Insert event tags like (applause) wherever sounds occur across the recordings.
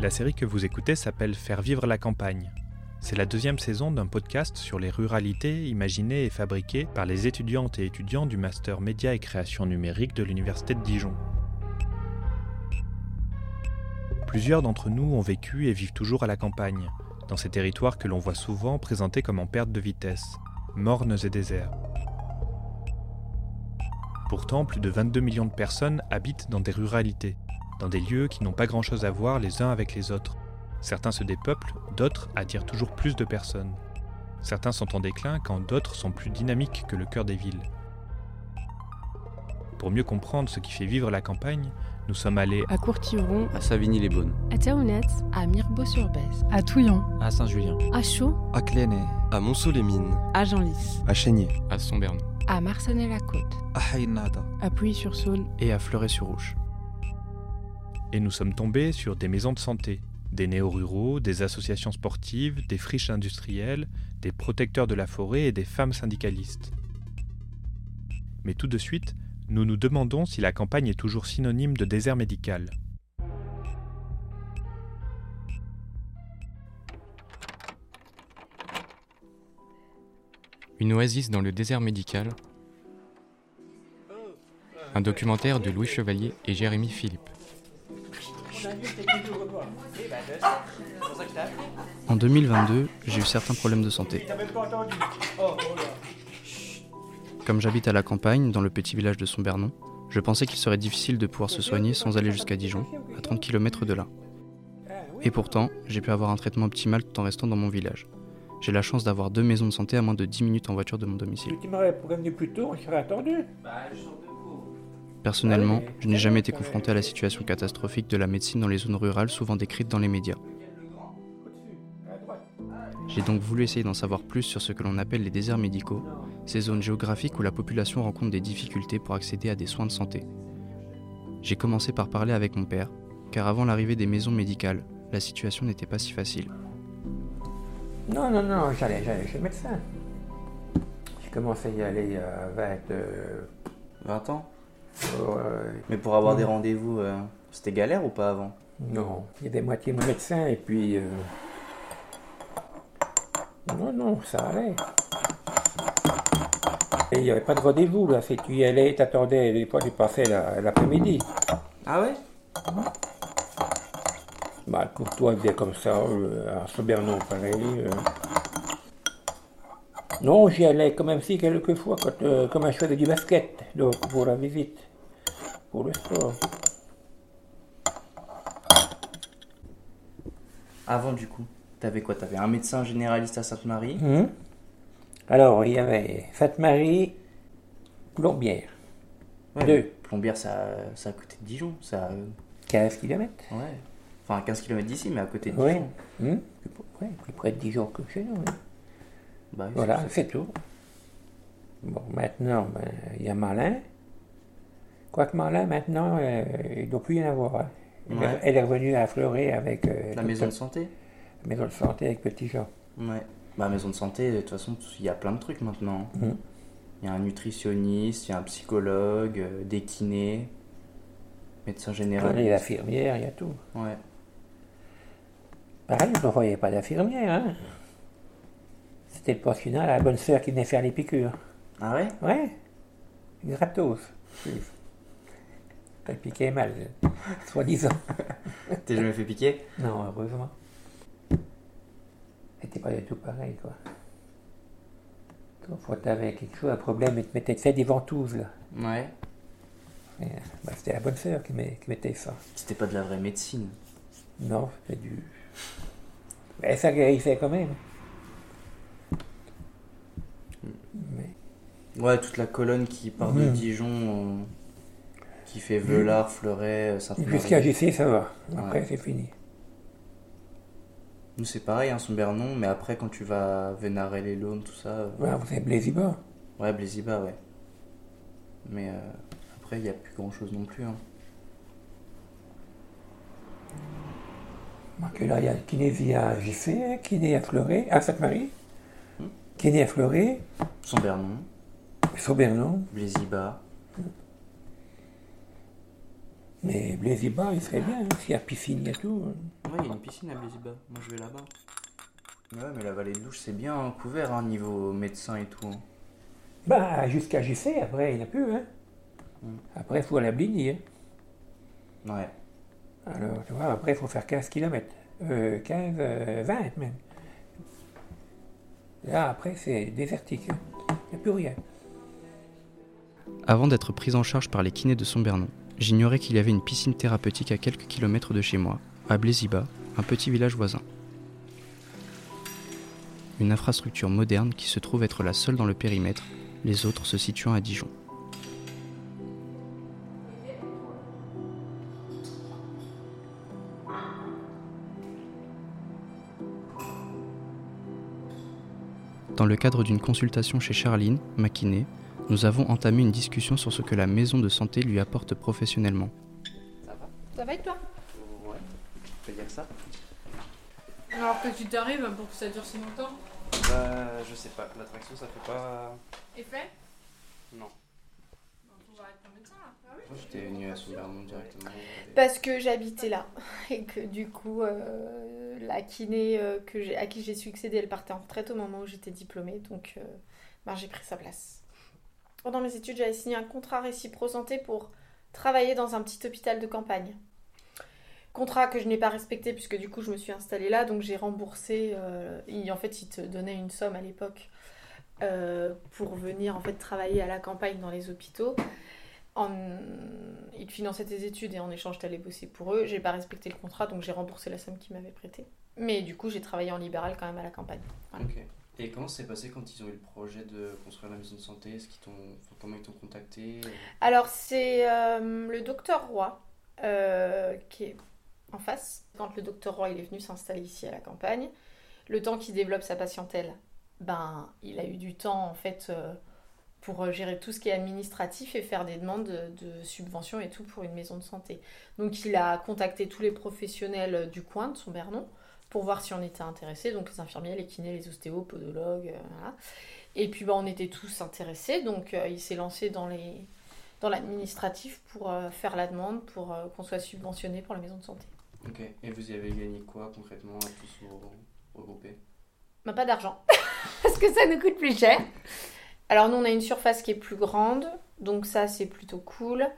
La série que vous écoutez s'appelle Faire vivre la campagne. C'est la deuxième saison d'un podcast sur les ruralités imaginées et fabriquées par les étudiantes et étudiants du Master Média et Création Numérique de l'Université de Dijon. Plusieurs d'entre nous ont vécu et vivent toujours à la campagne, dans ces territoires que l'on voit souvent présentés comme en perte de vitesse, mornes et déserts. Pourtant, plus de 22 millions de personnes habitent dans des ruralités, dans des lieux qui n'ont pas grand-chose à voir les uns avec les autres. Certains se dépeuplent, d'autres attirent toujours plus de personnes. Certains sont en déclin quand d'autres sont plus dynamiques que le cœur des villes. Pour mieux comprendre ce qui fait vivre la campagne, nous sommes allés à Courtiron, à Savigny-les-Beaunes, à Théounette, à Mirbeau-sur-Bèze, à Touillon, à Saint-Julien, à Chaux, à Clénet, à Monceau-les-Mines, à Genlis, à Chénier, à Sombernon, à Marcenay-la-Côte, à Haïnada, à Puy-sur-Saône et à Fleuret-sur-Rouge. Et nous sommes tombés sur des maisons de santé, des néo-ruraux, des associations sportives, des friches industrielles, des protecteurs de la forêt et des femmes syndicalistes. Mais tout de suite, nous nous demandons si la campagne est toujours synonyme de désert médical. Une oasis dans le désert médical. Un documentaire de Louis Chevalier et Jérémy Philippe. En 2022, j'ai eu certains problèmes de santé. Comme j'habite à la campagne, dans le petit village de Sombernon, je pensais qu'il serait difficile de pouvoir se soigner sans aller jusqu'à Dijon, à 30 km de là. Et pourtant, j'ai pu avoir un traitement optimal tout en restant dans mon village. J'ai la chance d'avoir deux maisons de santé à moins de 10 minutes en voiture de mon domicile. Tu m'aurais prévenu plus tôt, on serait attendu. Personnellement, je n'ai jamais été confronté à la situation catastrophique de la médecine dans les zones rurales souvent décrites dans les médias. J'ai donc voulu essayer d'en savoir plus sur ce que l'on appelle les déserts médicaux, ces zones géographiques où la population rencontre des difficultés pour accéder à des soins de santé. J'ai commencé par parler avec mon père, car avant l'arrivée des maisons médicales, la situation n'était pas si facile. Non, non, non, j'allais, j'allais chez le médecin. J'ai commencé à y aller à 20, 20 ans? euh, Mais pour avoir des rendez-vous, euh, c'était galère ou pas avant? Non, il y avait moitié mon médecin et puis... Euh... Non, non, ça allait. Et il n'y avait pas de rendez-vous là, si tu y allais, t'attendais, des fois tu passais l'après-midi. Ah ouais? Bah, le courtois faisait comme ça, euh, à Sobernon pareil. Euh. Non, j'y allais quand même si quelques fois, quand, euh, comme je faisais du basket, donc pour la visite, pour le sport. Avant du coup, t'avais quoi? T'avais un médecin généraliste à Sainte-Marie? Hum. Alors, il y avait Sainte-Marie, Plombière. Ouais, Deux. Plombière, ça, ça à côté de Dijon, ça. 15 km. Ouais. Enfin, 15 km d'ici, mais à côté de Oui. Dijon. Hum. Ouais, plus près de Dijon que chez nous. Oui, Voilà, c'est- tout. Bon, maintenant, ben, il y a Malin. Quoique Malin, maintenant, euh, il ne doit plus y en avoir. hein. Elle, est- Ouais. elle est revenue à Fleuret avec. euh, La maison de sa- santé la maison de santé avec Petit Jean. Ouais. Bah, maison de santé, de toute façon, il y a plein de trucs maintenant. Mhm. Il y a un nutritionniste, il y a un psychologue, euh, des kinés, médecin général. Les infirmières, il y a tout. Ouais. Pareil, on n'envoyait pas d'infirmière. Hein. C'était le pensionnat, la bonne sœur qui venait faire les piqûres. Ah ouais? Ouais, gratos. T'as piqué mal, (laughs) soi-disant. (laughs) T'es jamais fait piquer? Non, heureusement. C'était pas du tout pareil, quoi. Quand t'avais quelque chose, un problème, ils te fait des ventouses, là. Ouais. Et, bah, c'était la bonne sœur qui, qui mettait ça. C'était pas de la vraie médecine? Non, c'était du... Mais ça guérissait quand même. Mais... Ouais, toute la colonne qui part de. Dijon, euh, qui fait Velard, Fleuret, euh, Sainte-Marie. Jusqu'à JC, ça va. Après, Ouais. c'est fini. Nous, c'est pareil, hein, Sombernon, mais après, quand tu vas Vénarel et l'Aune, tout ça. euh, Voilà, vous avez Blaisibord. Ouais, Bléziba, ouais. Mais euh, après, il n'y a plus grand chose non plus. Hein. Donc là, il y a Kinésie à JC, Kiné à Fleuret, à Sainte-Marie, Hmm. Kiné à Fleuret, Sombernon, Saubernon. Bléziba. Mais Blaisiba, il serait bien, hein, s'il y a piscine et tout. Ouais, il y a une piscine à Blaisiba. Moi, je vais là-bas. Ouais, mais la vallée de douche, c'est bien couvert, hein, niveau médecin et tout. hein. Bah, jusqu'à JC, après, il n'y en a plus. Hein. Mm. Après, il faut aller à Bligny. Hein. Ouais. Alors, tu vois, après, il faut faire 15 km. Euh, 15, euh, 20 même. Là, après, c'est désertique. hein. Il n'y a plus rien. Avant d'être prise en charge par les kinés de Sombernon, j'ignorais qu'il y avait une piscine thérapeutique à quelques kilomètres de chez moi, à Blaisiba, un petit village voisin. Une infrastructure moderne qui se trouve être la seule dans le périmètre, les autres se situant à Dijon. Dans le cadre d'une consultation chez Charline, ma kiné, nous avons entamé une discussion sur ce que la maison de santé lui apporte professionnellement. Ça va? Et toi? Ouais, tu peux dire ça? Alors que tu t'arrives pour que ça dure si longtemps? Bah, je sais pas, l'attraction ça fait pas. Effet Non. On va avec ton médecin là. Ah j'étais venu à Sombernon directement. Parce que j'habitais là (laughs) et que du coup, euh, la kiné euh, que à qui j'ai succédé, elle partait en retraite au moment où j'étais diplômée, donc euh, ben, j'ai pris sa place. Pendant mes études, j'avais signé un contrat récipro santé pour travailler dans un petit hôpital de campagne. Contrat que je n'ai pas respecté puisque du coup je me suis installée là, donc j'ai remboursé. euh, et en fait, ils te donnaient une somme à l'époque euh, pour venir en fait travailler à la campagne dans les hôpitaux en... ils te finançaient tes études et en échange t'allais bosser pour eux. J'ai pas respecté le contrat donc j'ai remboursé la somme qu'ils m'avaient prêtée. Mais du coup j'ai travaillé en libéral quand même à la campagne. Et comment s'est passé quand ils ont eu le projet de construire la maison de santé? Comment ils t'ont contacté? Alors c'est euh, le docteur Roy euh, qui est en face. Quand le docteur Roy il est venu s'installer ici à la campagne, le temps qu'il développe sa patientèle, ben il a eu du temps en fait euh, pour gérer tout ce qui est administratif et faire des demandes de, de subventions et tout pour une maison de santé. Donc il a contacté tous les professionnels du coin de son Bernon pour voir si on était intéressés, donc les infirmiers, les kinés, les ostéos, podologues, euh, voilà. Et puis ben, on était tous intéressés, donc euh, il s'est lancé dans les dans l'administratif pour euh, faire la demande pour euh, qu'on soit subventionné pour la maison de santé. Ok. Et vous y avez gagné quoi concrètement à tous vous regrouper? Bah, pas d'argent, (laughs) parce que ça nous coûte plus cher. Alors nous, on a une surface qui est plus grande, donc ça, c'est plutôt cool.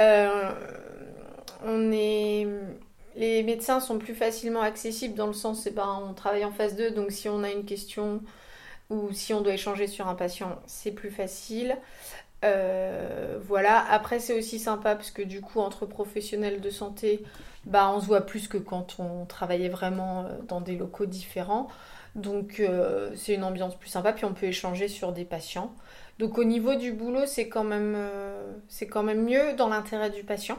On est... Les médecins sont plus facilement accessibles dans le sens, c'est ben, on travaille en phase 2, donc si on a une question ou si on doit échanger sur un patient, c'est plus facile. Euh, voilà, après c'est aussi sympa parce que du coup entre professionnels de santé, bah, on se voit plus que quand on travaillait vraiment euh, dans des locaux différents. Donc euh, c'est une ambiance plus sympa, puis on peut échanger sur des patients. Donc au niveau du boulot, c'est quand même mieux dans l'intérêt du patient.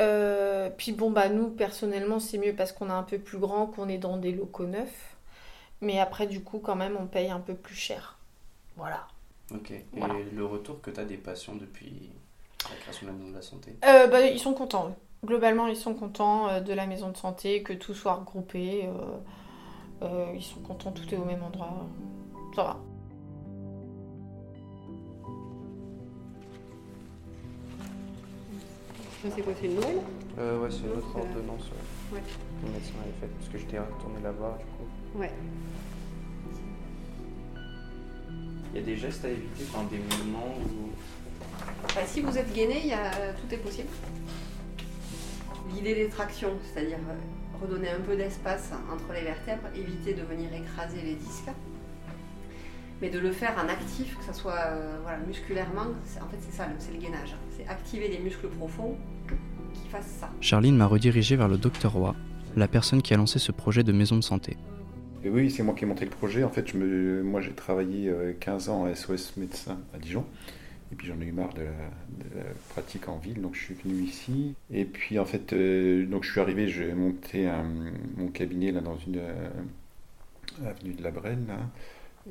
Euh, puis bon, bah nous personnellement, c'est mieux parce qu'on est un peu plus grand, qu'on est dans des locaux neufs. Mais après, du coup, quand même, on paye un peu plus cher. Voilà. Ok. Et Voilà. le retour que tu as des patients depuis la création de la maison de la santé? Euh, bah, ils sont contents. Globalement, ils sont contents euh, de la maison de santé, que tout soit regroupé. euh, ils sont contents, tout est au même endroit. Ça va. C'est quoi C'est une nouvelle euh, Ouais, c'est une autre Euh, ordonnance ouais. ouais. que le médecin avait faite parce que j'étais retourné là-bas du coup. Ouais. Il y a des gestes à éviter, enfin des mouvements où. Bah, si vous êtes gainé, il y a... tout est possible. L'idée des tractions, c'est-à-dire euh, redonner un peu d'espace entre les vertèbres, éviter de venir écraser les disques, mais de le faire en actif, que ce soit euh, voilà, musculairement. c'est- En fait, c'est ça, c'est le gainage. C'est activer les muscles profonds qui fassent ça. Charline m'a redirigé vers le docteur Roy, la personne qui a lancé ce projet de maison de santé. Et oui, c'est moi qui ai monté le projet. En fait, je me, moi, j'ai travaillé euh, 15 ans à SOS médecin à Dijon. Et puis j'en ai eu marre de la, de la pratique en ville, donc je suis venu ici. Et puis en fait, euh, donc je suis arrivé, j'ai monté un- mon cabinet là dans une euh, avenue de la Brenne. Là.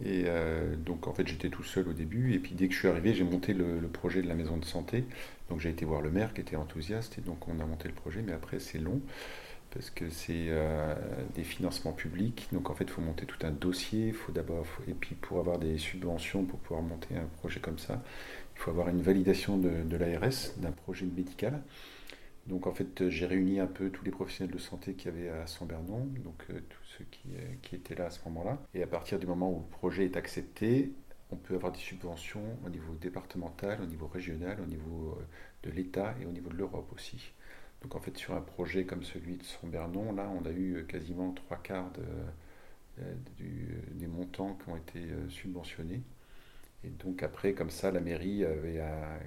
Et euh, donc en fait, j'étais tout seul au début. Et puis dès que je suis arrivé, j'ai monté le, projet de la maison de santé. Donc j'ai été voir le maire qui était enthousiaste et donc on a monté le projet. Mais après, c'est long. parce que c'est des financements publics. Donc en fait, il faut monter tout un dossier. Faut d'abord, et puis pour avoir des subventions pour pouvoir monter un projet comme ça, il faut avoir une validation de l'ARS d'un projet médical. Donc en fait, j'ai réuni un peu tous les professionnels de santé qui avaient à Saint-Bernon, donc euh, tous ceux qui, euh, qui, étaient là à ce moment-là. Et à partir du moment où le projet est accepté, on peut avoir des subventions au niveau départemental, au niveau régional, au niveau euh, de l'État et au niveau de l'Europe aussi. Donc en fait, sur un projet comme celui de Saint-Bernon, là, on a eu quasiment trois quarts des montants qui ont été subventionnés. Et donc après, comme ça, la mairie avait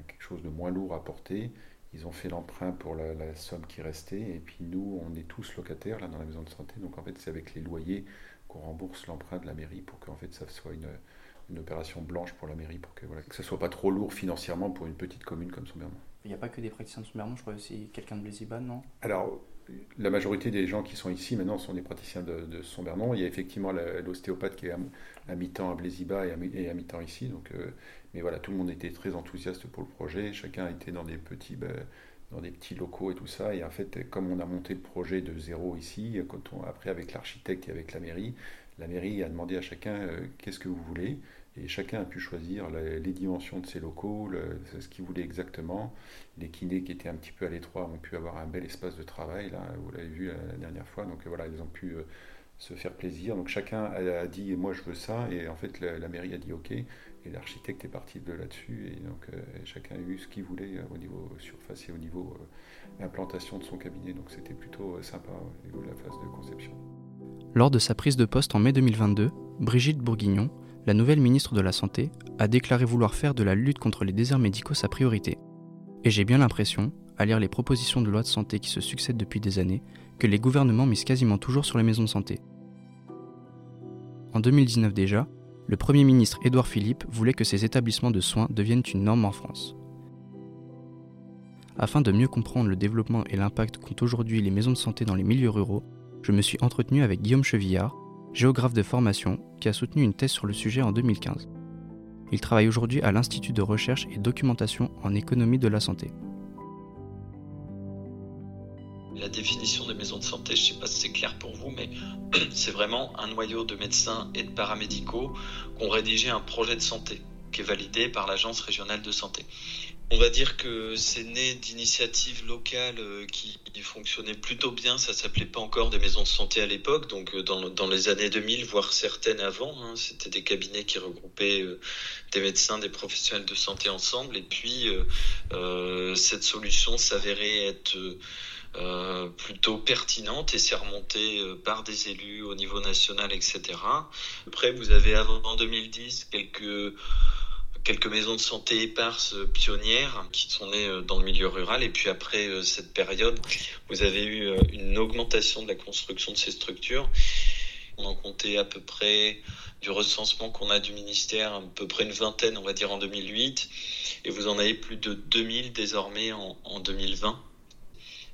quelque chose de moins lourd à porter ils ont fait l'emprunt pour la, somme qui restait. Et puis nous, on est tous locataires là dans la maison de santé. Donc en fait, c'est avec les loyers qu'on rembourse l'emprunt de la mairie pour qu'en fait ça soit une, une, opération blanche pour la mairie, pour que, voilà, que ça soit pas trop lourd financièrement pour une petite commune comme Saint-Bernon. Il n'y a pas que des praticiens de Saint-Bernon, je crois aussi quelqu'un de Blaisiban, non? Alors, la majorité des gens qui sont ici maintenant sont des praticiens de, de Saint-Bernon. Il y a effectivement l'ostéopathe qui est à, mi-temps à Blaisiba et à, mi-temps ici. Euh, mais voilà, tout le monde était très enthousiaste pour le projet. Chacun était dans des petits, ben, dans des petits locaux et tout ça. Et en fait, comme on a monté le projet de zéro ici, quand on, après avec l'architecte et avec la mairie, la mairie a demandé à chacun euh, qu'est-ce que vous voulez? Et chacun a pu choisir les, dimensions de ses locaux, ce qu'il voulait exactement. Les kinés qui étaient un petit peu à l'étroit ont pu avoir un bel espace de travail, là, vous l'avez vu la, dernière fois. Donc voilà, ils ont pu euh, se faire plaisir. Donc chacun a, dit moi je veux ça. Et en fait, la mairie a dit ok. Et l'architecte est parti de là-dessus, et donc euh, chacun a eu ce qu'il voulait euh, au niveau surface et au niveau implantation de son cabinet. Donc c'était plutôt sympa au niveau de la phase de conception. Lors de sa prise de poste en mai 2022, Brigitte Bourguignon, la nouvelle ministre de la Santé, a déclaré vouloir faire de la lutte contre les déserts médicaux sa priorité. Et j'ai bien l'impression, à lire les propositions de loi de santé qui se succèdent depuis des années, que les gouvernements misent quasiment toujours sur les maisons de santé. En 2019 déjà, le Premier ministre Édouard Philippe voulait que ces établissements de soins deviennent une norme en France. Afin de mieux comprendre le développement et l'impact qu'ont aujourd'hui les maisons de santé dans les milieux ruraux, je me suis entretenu avec Guillaume Chevillard, géographe de formation, qui a soutenu une thèse sur le sujet en 2015. Il travaille aujourd'hui à l'Institut de recherche et documentation en économie de la santé la définition des maisons de santé, je ne sais pas si c'est clair pour vous, mais (clears throat) c'est vraiment un noyau de médecins et de paramédicaux qui ont rédigé un projet de santé qui est validé par l'Agence régionale de santé. On va dire que c'est né d'initiatives locales euh, qui, fonctionnaient plutôt bien. Ça s'appelait pas encore des maisons de santé à l'époque, donc euh, dans, les années 2000, voire certaines avant. Hein. C'était des cabinets qui regroupaient euh, des médecins, des professionnels de santé ensemble. Et puis cette solution s'avérait être plutôt pertinente et c'est remonté euh, par des élus au niveau national, etc. Après, vous avez avant en 2010 quelques quelques maisons de santé éparses euh, pionnières qui sont nées dans le milieu rural et puis après cette période, vous avez eu une augmentation de la construction de ces structures. On en comptait à peu près du recensement qu'on a du ministère, à peu près une vingtaine, on va dire, en 2008, et vous en avez plus de 2000 désormais en, en 2020.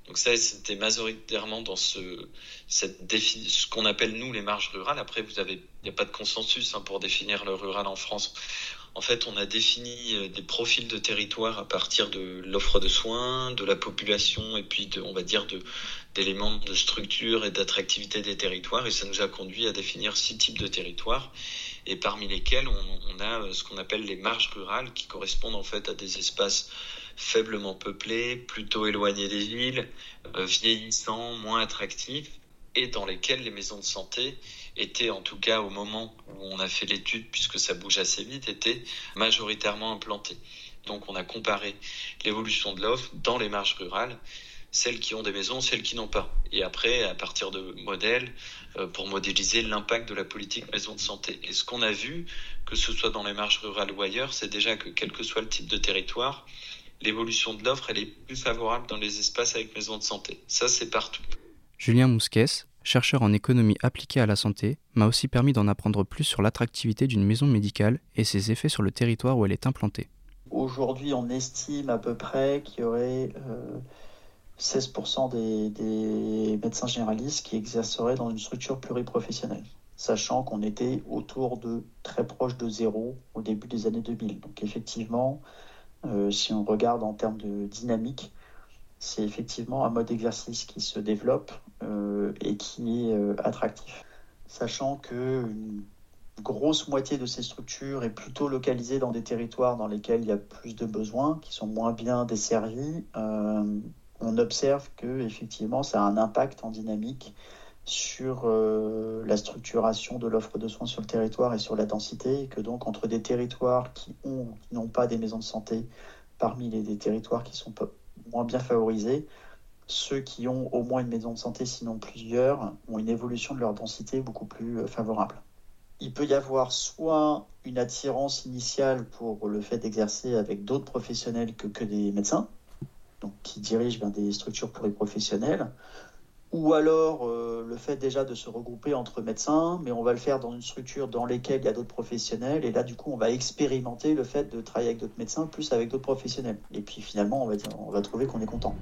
Donc ça, c'était majoritairement dans ce, cette défi, ce qu'on appelle nous les marges rurales. Après, il n'y a pas de consensus hein, pour définir le rural en France. En fait, on a défini euh, des profils de territoire à partir de l'offre de soins, de la population et puis on va dire d'éléments de structure et d'attractivité des territoires. Et ça nous a conduit à définir six types de territoires et parmi lesquels on, on a euh, ce qu'on appelle les marges rurales qui correspondent en fait à des espaces faiblement peuplés, plutôt éloignés des villes, euh, vieillissants, moins attractifs, et dans lesquels les maisons de santé étaient, en tout cas au moment où on a fait l'étude, puisque ça bouge assez vite, étaient majoritairement implantées. Donc on a comparé l'évolution de l'offre dans les marges rurales, celles qui ont des maisons, celles qui n'ont pas. Et après, à partir de modèles, euh, pour modéliser l'impact de la politique maison de santé. Et ce qu'on a vu, que ce soit dans les marges rurales ou ailleurs, c'est déjà que quel que soit le type de territoire, l'évolution de l'offre, elle est plus favorable dans les espaces avec maison de santé. Ça, c'est partout. Julien Mousquès, chercheur en économie appliquée à la santé, m'a aussi permis d'en apprendre plus sur l'attractivité d'une maison médicale et ses effets sur le territoire où elle est implantée. Aujourd'hui, on estime à peu près qu'il y aurait 16% euh, des, médecins généralistes qui exerceraient dans une structure pluriprofessionnelle, sachant qu'on était autour de très proche de zéro au début des années 2000. Donc effectivement, euh, si on regarde en termes de dynamique, c'est effectivement un mode d'exercice qui se développe et qui est euh, attractif. Sachant qu'une grosse moitié de ces structures est plutôt localisée dans des territoires dans lesquels il y a plus de besoins, qui sont moins bien desservis, euh, on observe que effectivement ça a un impact en dynamique sur la structuration de l'offre de soins sur le territoire et sur la densité, et que donc entre des territoires qui ont qui n'ont pas des maisons de santé parmi les, les territoires qui sont moins bien favorisés, ceux qui ont au moins une maison de santé, sinon plusieurs, ont une évolution de leur densité beaucoup plus euh, favorable. Il peut y avoir soit une attirance initiale pour le fait d'exercer avec d'autres professionnels que, que des médecins, donc qui dirigent vers des structures pluriprofessionnelles, ou alors euh, le fait déjà de se regrouper entre médecins, mais on va le faire dans une structure dans laquelle il y a d'autres professionnels, et là du coup on va expérimenter le fait de travailler avec d'autres médecins plus avec d'autres professionnels. Et puis finalement on va, on va trouver qu'on est content.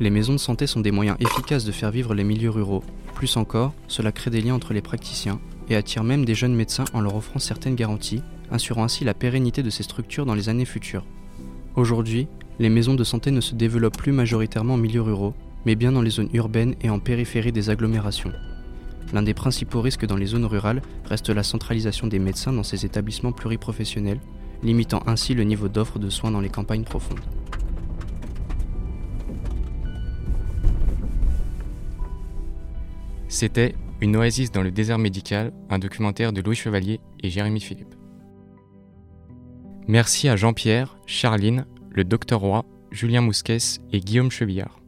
Les maisons de santé sont des moyens efficaces de faire vivre les milieux ruraux. Plus encore, cela crée des liens entre les praticiens et attire même des jeunes médecins en leur offrant certaines garanties, assurant ainsi la pérennité de ces structures dans les années futures. Aujourd'hui, les maisons de santé ne se développent plus majoritairement en milieux ruraux, mais bien dans les zones urbaines et en périphérie des agglomérations. L'un des principaux risques dans les zones rurales reste la centralisation des médecins dans ces établissements pluriprofessionnels, limitant ainsi le niveau d'offre de soins dans les campagnes profondes. C'était Une oasis dans le désert médical, un documentaire de Louis Chevalier et Jérémy Philippe. Merci à Jean-Pierre, Charline, le docteur Roy, Julien Mousquès et Guillaume Chevillard.